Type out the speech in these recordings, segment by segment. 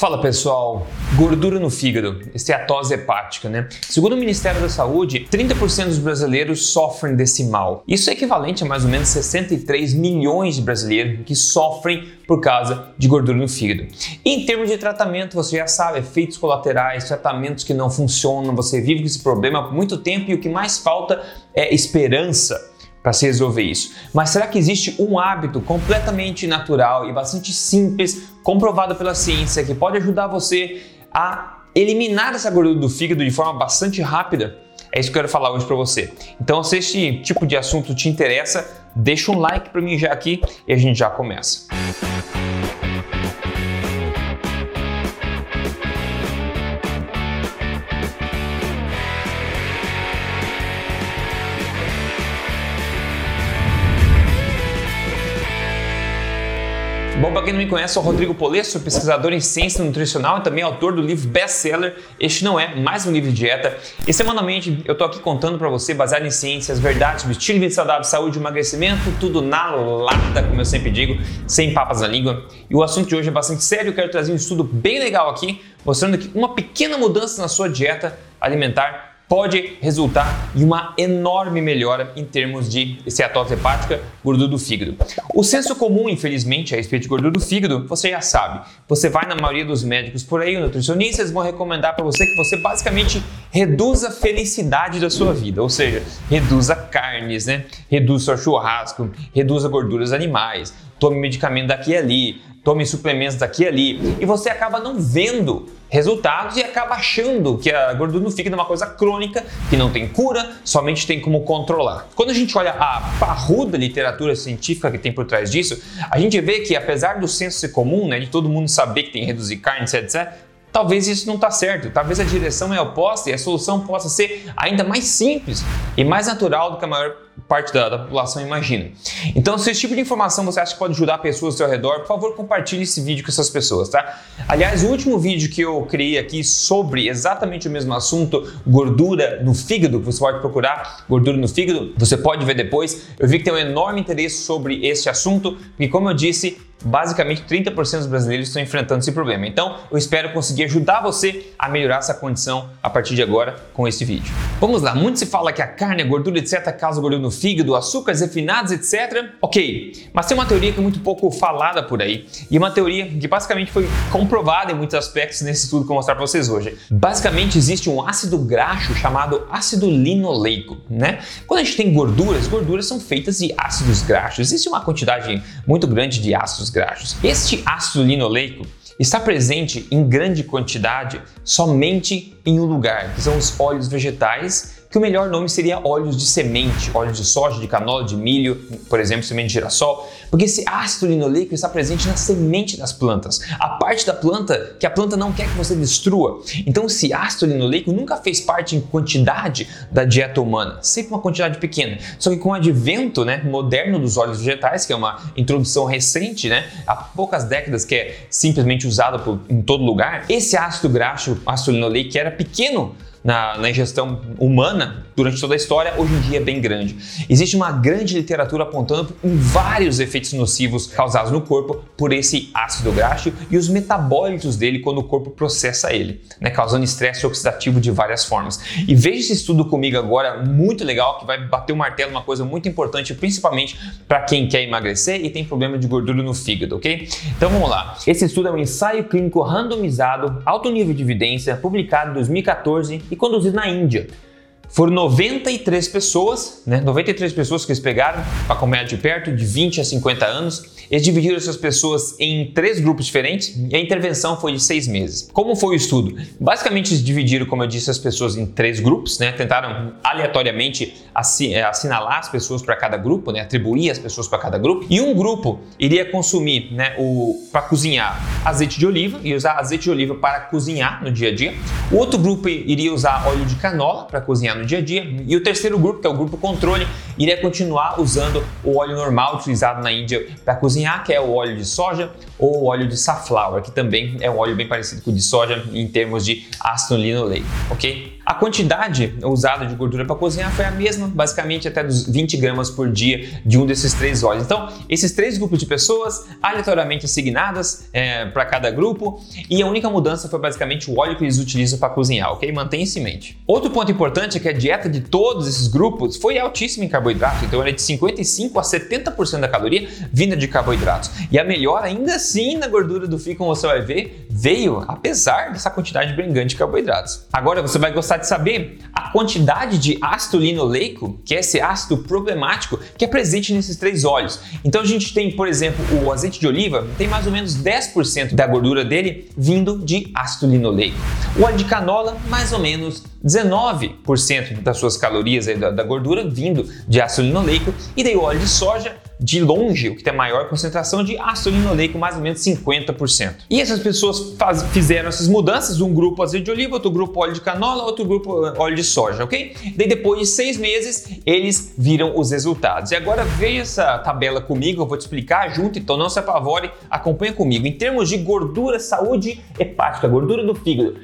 Fala pessoal, gordura no fígado, esteatose hepática, né? Segundo o Ministério da Saúde, 30% dos brasileiros sofrem desse mal. Isso é equivalente a mais ou menos 63 milhões de brasileiros que sofrem por causa de gordura no fígado. E em termos de tratamento, você já sabe, efeitos colaterais, tratamentos que não funcionam, você vive com esse problema por muito tempo e o que mais falta é esperança para se resolver isso. Mas será que existe um hábito completamente natural e bastante simples, comprovado pela ciência, que pode ajudar você a eliminar essa gordura do fígado de forma bastante rápida? É isso que eu quero falar hoje para você. Então, se esse tipo de assunto te interessa, deixa um like para mim já aqui e a gente já começa. Bom, para quem não me conhece, sou Rodrigo Polesso, pesquisador em ciência nutricional e também autor do livro best-seller Este Não É Mais Um Livro de Dieta. E semanalmente eu tô aqui contando para você, baseado em ciências, verdades estilo de vida saudável, saúde emagrecimento, tudo na lata, como eu sempre digo, sem papas na língua. E o assunto de hoje é bastante sério, eu quero trazer um estudo bem legal aqui, mostrando que uma pequena mudança na sua dieta alimentar pode resultar em uma enorme melhora em termos de esteatose hepática, gordura do fígado. O senso comum, infelizmente, a respeito de gordura do fígado, você já sabe. Você vai na maioria dos médicos por aí, nutricionistas vão recomendar para você que você basicamente reduza a felicidade da sua vida, ou seja, reduza carnes, né? Reduza o churrasco, reduza gorduras animais, tome medicamento daqui e ali, tome suplementos daqui e ali, e você acaba não vendo resultados e acaba achando que a gordura no fígado é uma coisa crônica, que não tem cura, somente tem como controlar. Quando a gente olha a parruda literatura científica que tem por trás disso, a gente vê que apesar do senso comum, né, de todo mundo saber que tem que reduzir carne, etc, talvez isso não está certo. Talvez a direção é oposta e a solução possa ser ainda mais simples e mais natural do que a maior parte da, da, população imagina. Então, se esse tipo de informação você acha que pode ajudar pessoas ao seu redor, por favor, compartilhe esse vídeo com essas pessoas, tá? Aliás, o último vídeo que eu criei aqui sobre exatamente o mesmo assunto, gordura no fígado, você pode procurar gordura no fígado, você pode ver depois. Eu vi que tem um enorme interesse sobre este assunto, porque como eu disse, basicamente 30% dos brasileiros estão enfrentando esse problema. Então, eu espero conseguir ajudar você a melhorar essa condição a partir de agora com esse vídeo. Vamos lá, muito se fala que a carne, a gordura, etc, causa gordura no fígado, açúcares refinados, etc. Ok, mas tem uma teoria que é muito pouco falada por aí e uma teoria que basicamente foi comprovada em muitos aspectos nesse estudo que eu vou mostrar para vocês hoje. Basicamente existe um ácido graxo chamado ácido linoleico, né? Quando a gente tem gorduras, gorduras são feitas de ácidos graxos. Existe uma quantidade muito grande de ácidos graxos. Este ácido linoleico está presente em grande quantidade somente em um lugar, que são os óleos vegetais que o melhor nome seria óleos de semente, óleos de soja, de canola, de milho, por exemplo, semente de girassol, porque esse ácido linoleico está presente na semente das plantas, a parte da planta que a planta não quer que você destrua. Então, esse ácido linoleico nunca fez parte em quantidade da dieta humana, sempre uma quantidade pequena. Só que com o advento né, moderno dos óleos vegetais, que é uma introdução recente, né, há poucas décadas que é simplesmente usado em todo lugar, esse ácido graxo, ácido linoleico, que era pequeno na, na ingestão humana durante toda a história, hoje em dia é bem grande. Existe uma grande literatura apontando vários efeitos nocivos causados no corpo por esse ácido graxo e os metabólitos dele quando o corpo processa ele, né, causando estresse oxidativo de várias formas. E veja esse estudo comigo agora, muito legal, que vai bater o martelo uma coisa muito importante, principalmente para quem quer emagrecer e tem problema de gordura no fígado, ok? Então vamos lá. Esse estudo é um ensaio clínico randomizado, alto nível de evidência, publicado em 2014 e conduzido na Índia. Foram 93 pessoas, né? 93 pessoas que eles pegaram para comer de perto, de 20 a 50 anos. Eles dividiram essas pessoas em três grupos diferentes e a intervenção foi de seis meses. Como foi o estudo? Basicamente, eles dividiram, como eu disse, as pessoas em três grupos, né? Tentaram aleatoriamente é, assinalar as pessoas para cada grupo, né? Atribuir as pessoas para cada grupo. E um grupo iria consumir, né? O para cozinhar azeite de oliva e usar azeite de oliva para cozinhar no dia a dia. O outro grupo iria usar óleo de canola para cozinhar no dia a dia. E o terceiro grupo, que é o grupo controle, iria continuar usando o óleo normal utilizado na Índia para cozinhar cozinhar, que é o óleo de soja ou o óleo de safflower, que também é um óleo bem parecido com o de soja em termos de ácido linoleico, ok? A quantidade usada de gordura para cozinhar foi a mesma, basicamente até dos 20 gramas por dia de um desses três óleos. Então, esses três grupos de pessoas, aleatoriamente assignadas é, para cada grupo, e a única mudança foi basicamente o óleo que eles utilizam para cozinhar, ok? Mantenha isso em mente. Outro ponto importante é que a dieta de todos esses grupos foi altíssima em carboidrato, então era de 55 a 70% da caloria vinda de carboidratos. E a melhor, ainda assim, na gordura do fígado, você vai ver, veio apesar dessa quantidade bem grande de carboidratos. Agora você vai gostar de saber a quantidade de ácido linoleico, que é esse ácido problemático, que é presente nesses três óleos. Então a gente tem, por exemplo, o azeite de oliva, tem mais ou menos 10% da gordura dele vindo de ácido linoleico. O óleo de canola, mais ou menos 19% das suas calorias da, da gordura vindo de ácido linoleico. E daí o óleo de soja, de longe, o que tem maior concentração de ácido linoleico, mais ou menos 50%. E essas pessoas faz, fizeram essas mudanças, um grupo azeite de oliva, outro grupo óleo de canola, outro grupo eh, óleo de soja, ok? Daí depois de seis meses, eles viram os resultados. E agora veja essa tabela comigo, eu vou te explicar junto, então não se apavore, acompanha comigo. Em termos de gordura, saúde hepática, gordura do fígado,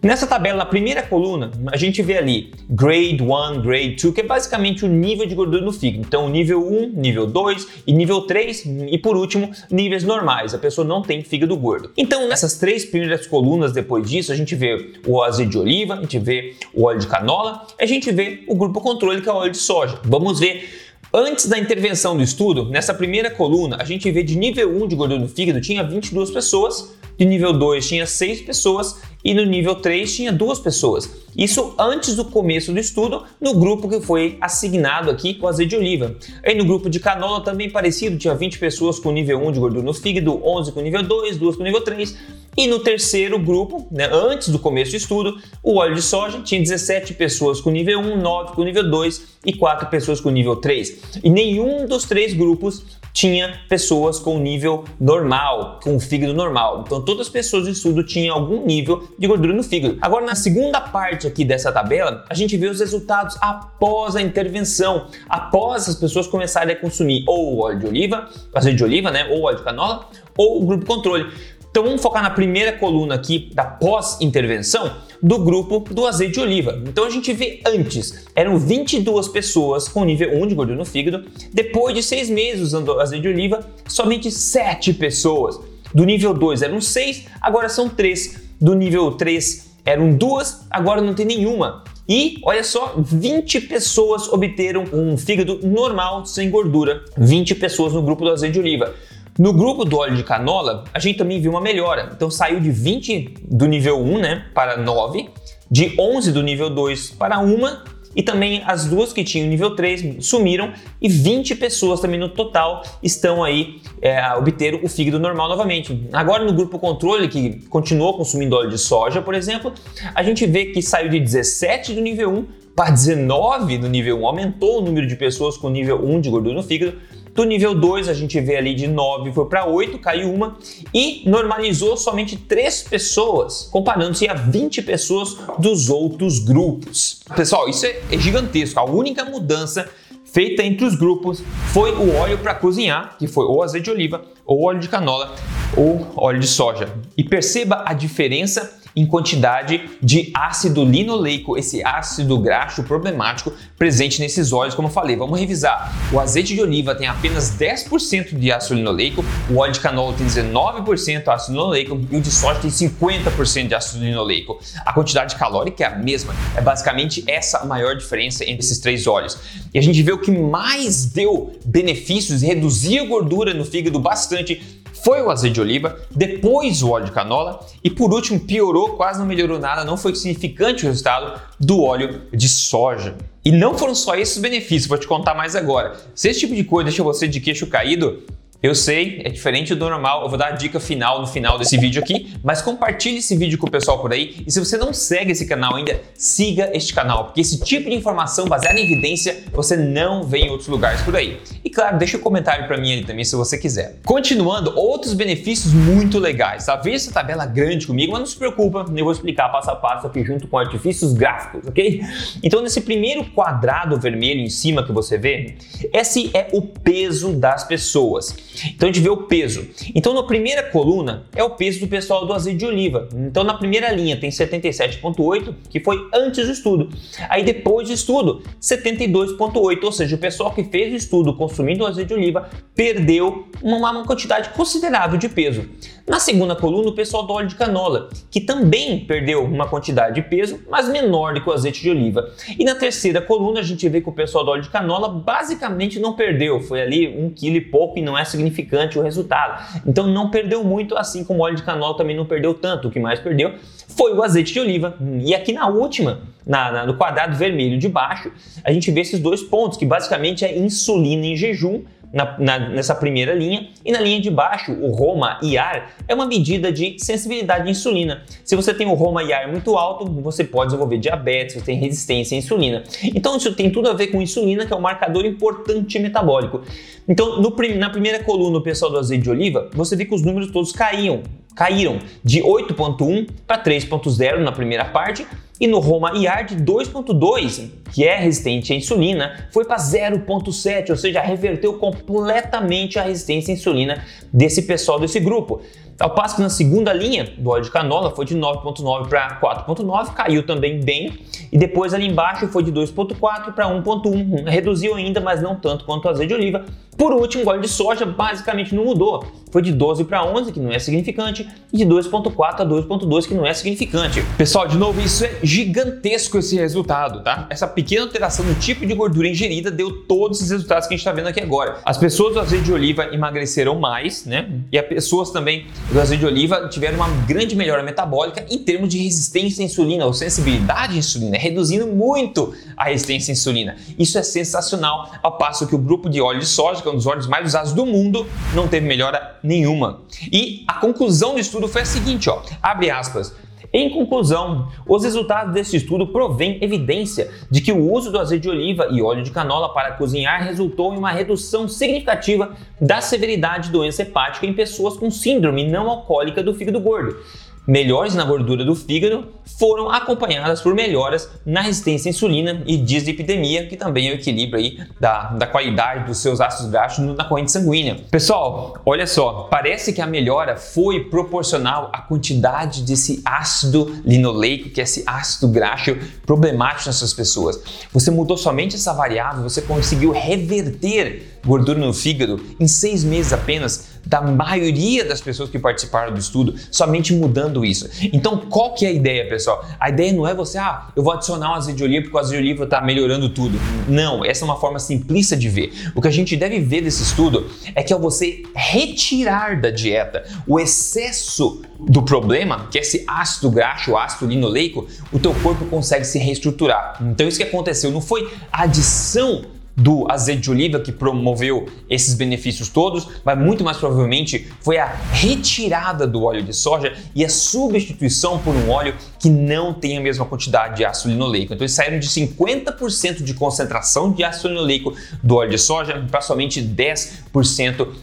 Nessa tabela, na primeira coluna, a gente vê ali Grade 1, Grade 2, que é basicamente o nível de gordura no fígado. Então, nível 1, nível 2 e nível 3 e por último, níveis normais. A pessoa não tem fígado gordo. Então, nessas três primeiras colunas depois disso, a gente vê o azeite de oliva, a gente vê o óleo de canola, a gente vê o grupo controle que é o óleo de soja. Vamos ver Antes da intervenção do estudo, nessa primeira coluna, a gente vê de nível 1 de gordura no fígado tinha 22 pessoas, de nível 2 tinha 6 pessoas e no nível 3 tinha duas pessoas. Isso antes do começo do estudo, no grupo que foi assignado aqui com azeite de oliva. Aí no grupo de canola também parecido, tinha 20 pessoas com nível 1 de gordura no fígado, 11 com nível 2, 2 com nível 3. E no terceiro grupo, né, antes do começo do estudo, o óleo de soja tinha 17 pessoas com nível 1, 9 com nível 2 e 4 pessoas com nível 3. E nenhum dos três grupos tinha pessoas com nível normal, com fígado normal. Então todas as pessoas do estudo tinham algum nível de gordura no fígado. Agora na segunda parte aqui dessa tabela, a gente vê os resultados após a intervenção, após as pessoas começarem a consumir ou óleo de oliva, azeite de oliva, né, ou óleo de canola, ou o grupo controle. Então vamos focar na primeira coluna aqui da pós-intervenção do grupo do azeite de oliva. Então a gente vê antes, eram 22 pessoas com nível 1 de gordura no fígado. Depois de seis meses usando azeite de oliva, somente 7 pessoas. Do nível 2 eram 6, agora são 3. Do nível 3 eram 2, agora não tem nenhuma. E olha só, 20 pessoas obteram um fígado normal sem gordura. 20 pessoas no grupo do azeite de oliva. No grupo do óleo de canola, a gente também viu uma melhora. Então saiu de 20 do nível 1 né, para 9, de 11 do nível 2 para 1 e também as duas que tinham nível 3 sumiram e 20 pessoas também no total estão aí é, a obter o fígado normal novamente. Agora no grupo controle, que continuou consumindo óleo de soja, por exemplo, a gente vê que saiu de 17 do nível 1 para 19 no nível 1, aumentou o número de pessoas com nível 1 de gordura no fígado do nível 2, a gente vê ali de 9 foi para 8, caiu uma e normalizou somente 3 pessoas, comparando-se a 20 pessoas dos outros grupos. Pessoal, isso é, é gigantesco. A única mudança feita entre os grupos foi o óleo para cozinhar, que foi ou azeite de oliva, ou óleo de canola, ou óleo de soja. E perceba a diferença em quantidade de ácido linoleico, esse ácido graxo problemático presente nesses óleos, como eu falei. Vamos revisar. O azeite de oliva tem apenas 10% de ácido linoleico, o óleo de canola tem 19% de ácido linoleico e o de soja tem 50% de ácido linoleico. A quantidade calórica é a mesma, é basicamente essa a maior diferença entre esses três óleos. E a gente vê o que mais deu benefícios e reduzia a gordura no fígado bastante foi o azeite de oliva, depois o óleo de canola e por último piorou, quase não melhorou nada, não foi significante o resultado do óleo de soja. E não foram só esses benefícios, vou te contar mais agora. Se esse tipo de coisa deixa você de queixo caído, eu sei, é diferente do normal, eu vou dar a dica final no final desse vídeo aqui, mas compartilhe esse vídeo com o pessoal por aí e se você não segue esse canal ainda, siga este canal, porque esse tipo de informação baseada em evidência você não vê em outros lugares por aí. E claro, deixa um comentário para mim ali também se você quiser. Continuando, outros benefícios muito legais, tá? Veja essa tabela grande comigo, mas não se preocupa, eu vou explicar passo a passo aqui junto com artifícios gráficos, ok? Então nesse primeiro quadrado vermelho em cima que você vê, esse é o peso das pessoas. Então a gente vê o peso. Então na primeira coluna é o peso do pessoal do azeite de oliva. Então na primeira linha tem 77,8, que foi antes do estudo. Aí depois do estudo, 72,8, ou seja, o pessoal que fez o estudo consumindo o azeite de oliva perdeu uma, uma quantidade considerável de peso. Na segunda coluna, o pessoal do óleo de canola, que também perdeu uma quantidade de peso, mas menor do que o azeite de oliva. E na terceira coluna, a gente vê que o pessoal do óleo de canola basicamente não perdeu, foi ali um quilo e pouco e não é significante o resultado. Então não perdeu muito, assim como o óleo de canola também não perdeu tanto. O que mais perdeu foi o azeite de oliva. E aqui na última, na, na, no quadrado vermelho de baixo, a gente vê esses dois pontos, que basicamente é insulina em jejum na, na, nessa primeira linha. E na linha de baixo, o Roma IAR é uma medida de sensibilidade à insulina. Se você tem o Roma IAR muito alto, você pode desenvolver diabetes, você tem resistência à insulina. Então isso tem tudo a ver com insulina, que é um marcador importante metabólico. Então, no, na primeira coluna, o pessoal do azeite de oliva, você vê que os números todos caíam caíram de 8.1 para 3.0 na primeira parte e no Roma IR de 2.2, que é resistente à insulina, foi para 0.7, ou seja, reverteu completamente a resistência à insulina desse pessoal desse grupo. Ao passo que na segunda linha do óleo de canola foi de 9.9 para 4.9, caiu também bem, e depois ali embaixo foi de 2.4 para 1.1, reduziu ainda, mas não tanto quanto o azeite de oliva. Por último, o óleo de soja basicamente não mudou, foi de 12 para 11, que não é significante, e de 2.4 a 2.2, que não é significante. Pessoal, de novo, isso é gigantesco esse resultado, tá? Essa pequena alteração no tipo de gordura ingerida deu todos esses resultados que a gente está vendo aqui agora. As pessoas do azeite de oliva emagreceram mais, né? E as pessoas também do azeite de oliva tiveram uma grande melhora metabólica em termos de resistência à insulina ou sensibilidade à insulina, reduzindo muito a resistência à insulina. Isso é sensacional, ao passo que o grupo de óleo de soja, que é um dos óleos mais usados do mundo, não teve melhora nenhuma. E a conclusão do estudo foi a seguinte, ó, abre aspas, em conclusão, os resultados desse estudo provêm evidência de que o uso do azeite de oliva e óleo de canola para cozinhar resultou em uma redução significativa da severidade de doença hepática em pessoas com síndrome não alcoólica do fígado gordo melhores na gordura do fígado foram acompanhadas por melhoras na resistência à insulina e dislipidemia, que também é o equilíbrio aí da, da qualidade dos seus ácidos graxos na corrente sanguínea. Pessoal, olha só, parece que a melhora foi proporcional à quantidade desse ácido linoleico, que é esse ácido graxo problemático nessas pessoas. Você mudou somente essa variável, você conseguiu reverter gordura no fígado em seis meses apenas da maioria das pessoas que participaram do estudo, somente mudando isso. Então, qual que é a ideia, pessoal? A ideia não é você, ah, eu vou adicionar um azeite de oliva porque o azeite de oliva está melhorando tudo. Não, essa é uma forma simplista de ver. O que a gente deve ver desse estudo é que ao você retirar da dieta o excesso do problema, que é esse ácido graxo, o ácido linoleico, o teu corpo consegue se reestruturar. Então, isso que aconteceu não foi adição do azeite de oliva que promoveu esses benefícios todos, mas muito mais provavelmente foi a retirada do óleo de soja e a substituição por um óleo que não tem a mesma quantidade de ácido linoleico. Então eles saíram de 50% de concentração de ácido linoleico do óleo de soja para somente 10%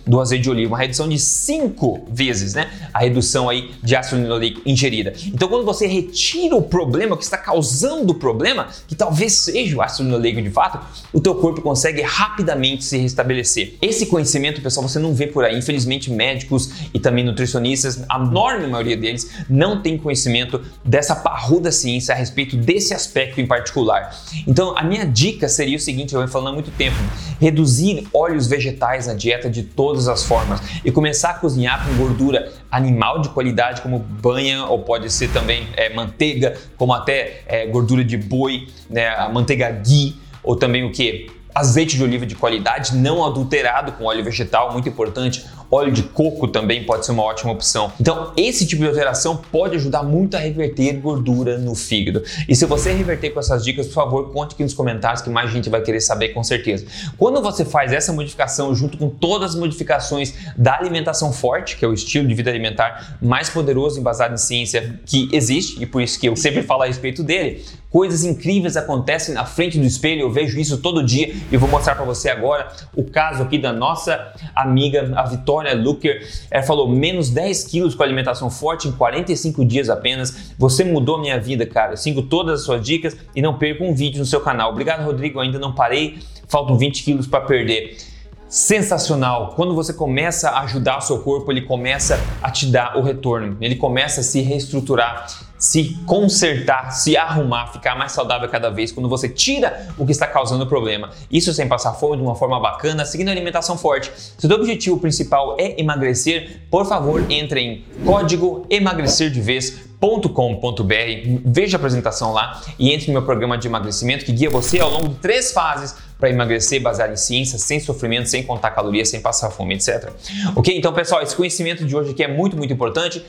do azeite de oliva, uma redução de 5 vezes, né? A redução aí de ácido linoleico ingerida. Então quando você retira o problema que está causando o problema, que talvez seja o ácido linoleico de fato, o teu corpo consegue rapidamente se restabelecer. Esse conhecimento, pessoal, você não vê por aí. Infelizmente, médicos e também nutricionistas, a enorme maioria deles, não tem conhecimento dessa parruda ciência a respeito desse aspecto em particular. Então, a minha dica seria o seguinte: eu venho falando há muito tempo, reduzir óleos vegetais na dieta de todas as formas e começar a cozinhar com gordura animal de qualidade, como banha, ou pode ser também é, manteiga, como até é, gordura de boi, né, a manteiga ghee, ou também o que? azeite de oliva de qualidade, não adulterado com óleo vegetal, muito importante. Óleo de coco também pode ser uma ótima opção. Então, esse tipo de alteração pode ajudar muito a reverter gordura no fígado. E se você reverter com essas dicas, por favor, conte aqui nos comentários que mais gente vai querer saber com certeza. Quando você faz essa modificação junto com todas as modificações da alimentação forte, que é o estilo de vida alimentar mais poderoso embasado em ciência que existe, e por isso que eu sempre falo a respeito dele, coisas incríveis acontecem na frente do espelho, eu vejo isso todo dia e vou mostrar para você agora o caso aqui da nossa amiga, a Vitória Vitória Luker, ela falou menos 10 quilos com alimentação forte em 45 dias apenas. Você mudou minha vida, cara. Eu sigo todas as suas dicas e não perca um vídeo no seu canal. Obrigado, Rodrigo. Ainda não parei. Faltam 20 quilos para perder. sensacional. Quando você começa a ajudar o seu corpo, ele começa a te dar o retorno, ele começa a se reestruturar, se consertar, se arrumar, ficar mais saudável cada vez quando você tira o que está causando o problema. Isso sem passar fome de uma forma bacana, seguindo a alimentação forte. Se o seu objetivo principal é emagrecer, por favor, entre em código emagrecerdevez.com.br, veja a apresentação lá e entre no meu programa de emagrecimento que guia você ao longo de três fases para emagrecer baseado em ciência, sem sofrimento, sem contar calorias, sem passar fome, etc. Ok? Então, pessoal, esse conhecimento de hoje aqui é muito, muito importante.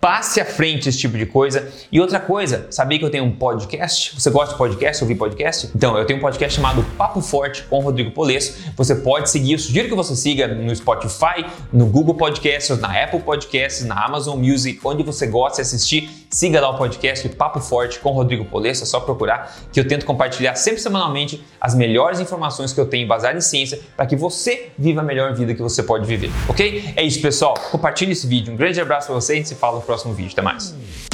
Passe à frente esse tipo de coisa. E outra coisa, sabia que eu tenho um podcast? Você gosta de podcast, ouvir podcast? Então, eu tenho um podcast chamado Papo Forte com Rodrigo Polesso. Você pode seguir, eu sugiro que você siga no Spotify, no Google Podcasts, na Apple Podcasts, na Amazon Music, onde você gosta de assistir. Siga lá o podcast Papo Forte com Rodrigo Polesso, é só procurar que eu tento compartilhar sempre semanalmente as melhores informações que eu tenho baseadas em ciência para que você viva a melhor vida que você pode viver, ok? É isso, pessoal. Compartilhe esse vídeo. Um grande abraço para você e se fala no próximo vídeo. Até mais.